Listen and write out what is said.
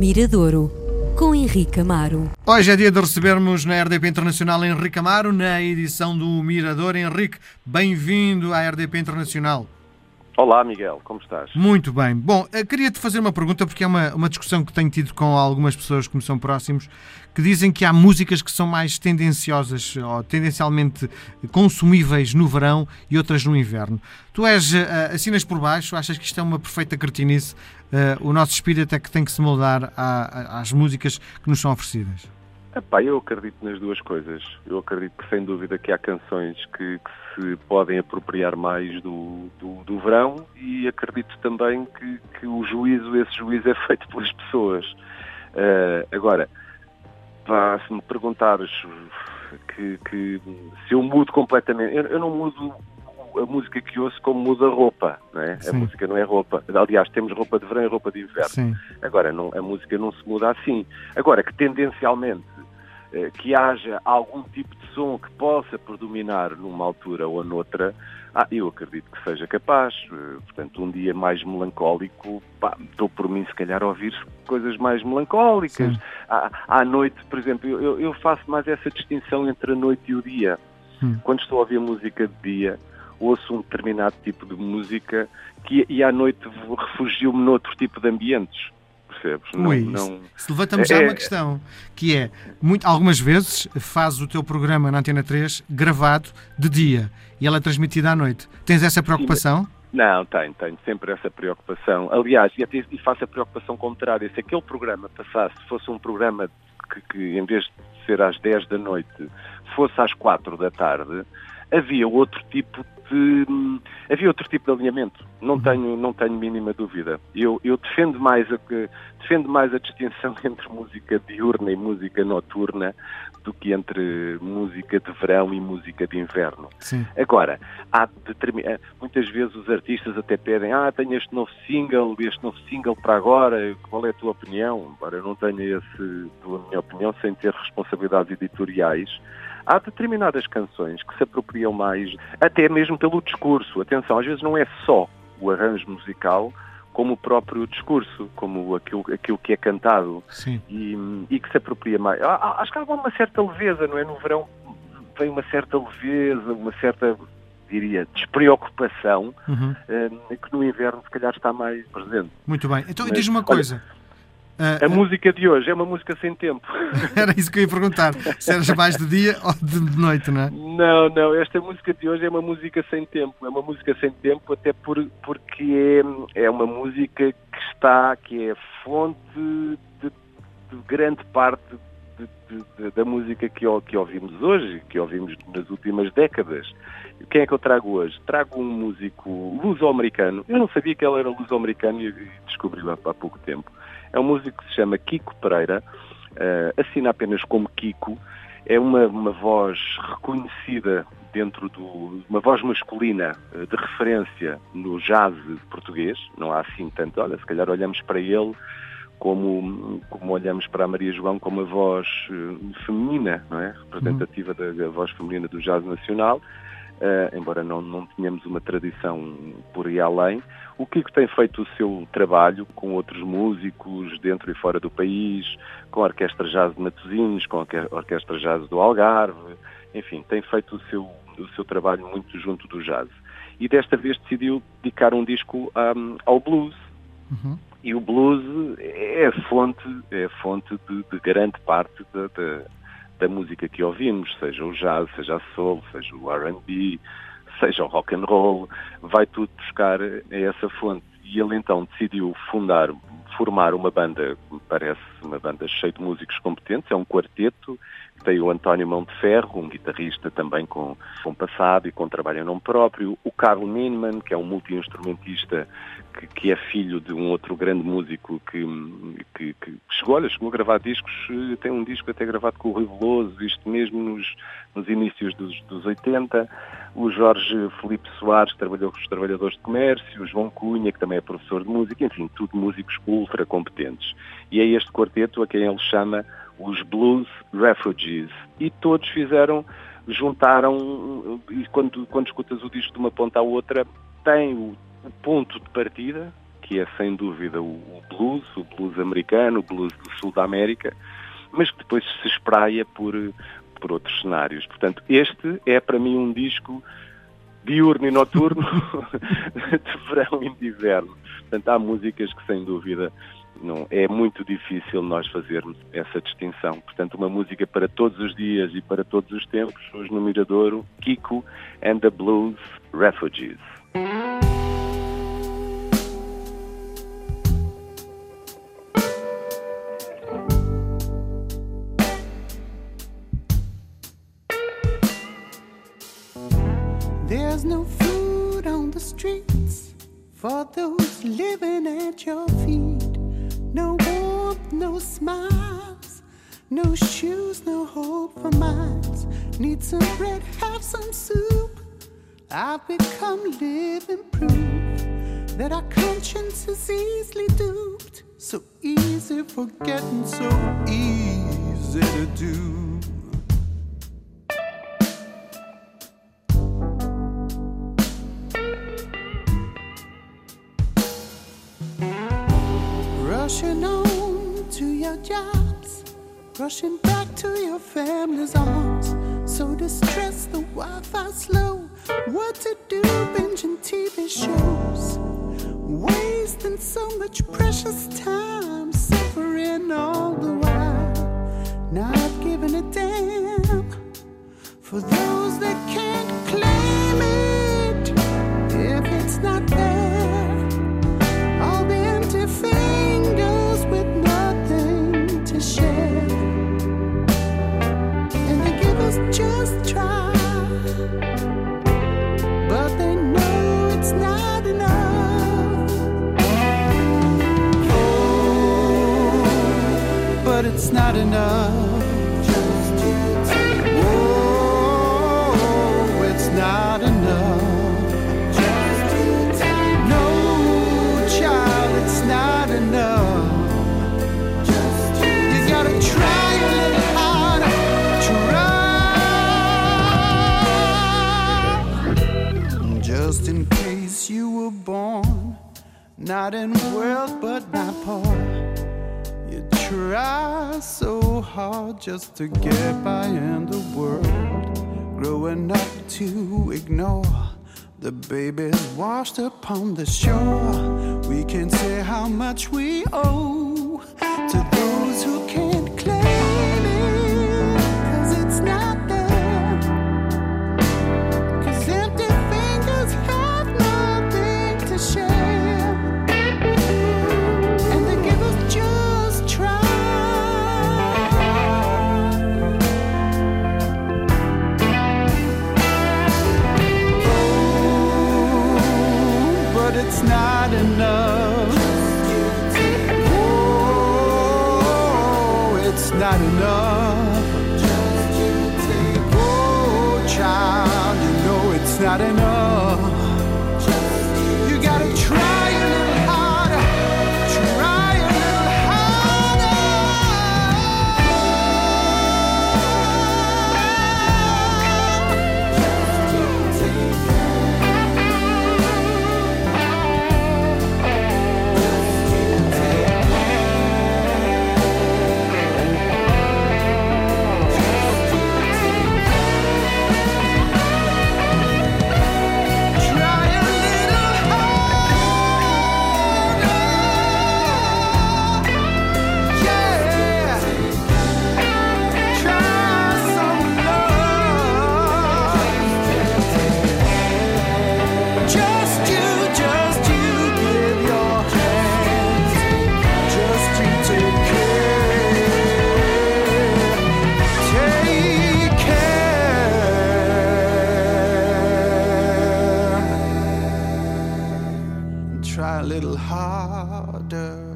Miradouro, com Henrique Amaro. Hoje é dia de recebermos na RDP Internacional Henrique Amaro, na edição do Mirador. Henrique, bem-vindo à RDP Internacional. Olá, Miguel, como estás? Muito bem. Bom, eh, queria-te fazer uma pergunta, porque é uma, uma discussão que tenho tido com algumas pessoas que me são próximos, que dizem que há músicas que são mais tendenciosas ou tendencialmente consumíveis no verão e outras no inverno. Tu és, uh, assinas por baixo, achas que isto é uma perfeita cartinice? Uh, o nosso espírito é que tem que se moldar às músicas que nos são oferecidas. Epá, eu acredito nas duas coisas. Eu acredito que, sem dúvida, que há canções que, que se podem apropriar mais do, do, do, verão e acredito também que, que o juízo, esse juízo é feito pelas pessoas. Uh, agora, pá, se me perguntares que, que, se eu mudo completamente, eu, eu, não mudo a música que ouço como muda a roupa, não é? A música não é roupa. Aliás, temos roupa de verão e roupa de inverno. Sim. Agora, não, a música não se muda assim. Agora, que tendencialmente que haja algum tipo de som que possa predominar numa altura ou noutra, ah, eu acredito que seja capaz. Eh, portanto, um dia mais melancólico, pá, estou por mim se calhar a ouvir coisas mais melancólicas. À, à, noite, por exemplo, eu, eu, faço mais essa distinção entre a noite e o dia. Hum. Quando estou a ouvir música de dia, ouço um determinado tipo de música que, e à noite refugio-me noutro tipo de ambientes percebes? Não, não... Se levantamos já é, uma questão, que é, muito, algumas vezes fazes o teu programa na Antena 3 gravado de dia e ela é transmitida à noite. Tens essa preocupação? Sim, não, tenho, tenho sempre essa preocupação. Aliás, e, até, e faço a preocupação contrária. Se aquele programa passasse, fosse um programa que, que em vez de ser às 10 da noite, fosse às 4 da tarde, havia outro tipo de havia outro tipo de alinhamento. Não uhum. tenho não tenho mínima dúvida. Eu, eu defendo mais a defendo mais a distinção entre música diurna e música noturna do que entre música de verão e música de inverno. Sim. Agora, há eh, muitas vezes os artistas até pedem, ah, tenho este novo single, este novo single para agora, qual é a tua opinião? Embora eu não tenha esse, a minha opinião, sem ter responsabilidades editoriais, há determinadas canções que se apropriam mais, até mesmo pelo discurso. Atenção, às vezes não é só o arranjo musical, como o próprio discurso, como aquilo, aquilo que é cantado e, e, que se apropria mais. Acho que há uma certa leveza, não é? No verão vem uma certa leveza, uma certa, diria, despreocupação, uhum. Eh, que no inverno se calhar está mais presente. Muito bem. Então diz uma coisa. Olha, a música de hoje é uma música sem tempo. Era isso que eu ia perguntar. Se eras mais de dia ou de noite, não é? Não, não. Esta música de hoje é uma música sem tempo. É uma música sem tempo até por, porque é, é uma música que está, que é fonte de, de grande parte de, de, da música que, que ouvimos hoje, que ouvimos nas últimas décadas. Quem é que eu trago hoje? Trago um músico luso-americano. Eu não sabia que ele era luso-americano e descobri-o há, há pouco tempo é um músico que se chama Kiko Pereira, uh, assina apenas como Kiko, é uma, uma voz reconhecida dentro do. uma voz masculina uh, de referência no jazz português, não há assim tanto, olha, se calhar olhamos para ele como, como olhamos para a Maria João como a voz uh, feminina, não é? Representativa uhum. da, da voz feminina do jazz nacional. Uh, embora não, não tenhamos uma tradição por aí além. O Kiko tem feito o seu trabalho com outros músicos dentro e fora do país, com a Orquestra Jazz de Matosinhos, com a Orquestra Jazz do Algarve, enfim, tem feito o seu, o seu trabalho muito junto do jazz. E desta vez decidiu dedicar um disco um, ao blues. Uhum. E o blues é a fonte, é fonte de, de grande parte da, da música que ouvimos, seja o jazz, seja a soul, seja o R&B, seja o rock and roll, vai tudo buscar essa fonte. E ele então decidiu fundar, formar uma banda, parece uma banda cheia de músicos competentes, é um quarteto, tem o António Mão de Ferro, um guitarrista também com, com passado e com trabalho em nome próprio, o Carl Minman, que é um multi-instrumentista que, que, é filho de um outro grande músico que, que, que, chegou, olha, chegou a gravar discos, tem um disco até gravado com o Rui Veloso, isto mesmo nos, nos inícios dos, dos 80, o Jorge Felipe Soares, que trabalhou com os trabalhadores de comércio, o João Cunha, que também é professor de música, enfim, tudo músicos ultra competentes. E é este quarteto a quem ele chama os Blues Refugees. E todos fizeram, juntaram, e quando, quando escutas o disco de uma ponta à outra, tem o, o ponto de partida, que é sem dúvida o, o blues, o blues americano, o blues do sul da América, mas que depois se espraia por, por outros cenários. Portanto, este é para mim um disco diurno e noturno de verão e de inverno. Portanto, há músicas que sem dúvida não, é muito difícil nós fazermos essa distinção. Portanto, uma música para todos os dias e para todos os tempos, hoje no Miradouro, Kiko and the Blues Refugees. There's no food on the streets for those living at your feet. No warmth, no smiles, no shoes, no hope for miles. Need some bread, have some soup. I've become living proof that our conscience is easily duped. So easy forgetting, so easy to do. Rushing back to your family's arms. So distressed, the Wi Fi slow. What to do, binging TV shows. Wasting so much precious time, suffering all the while. Not giving a damn for those that can't claim it not enough. Just to get by in the world. Growing up to ignore the babies washed upon the shore. We can say how much we owe to it's not enough. Oh, it's not enough. Oh, child, you know it's not enough. little harder.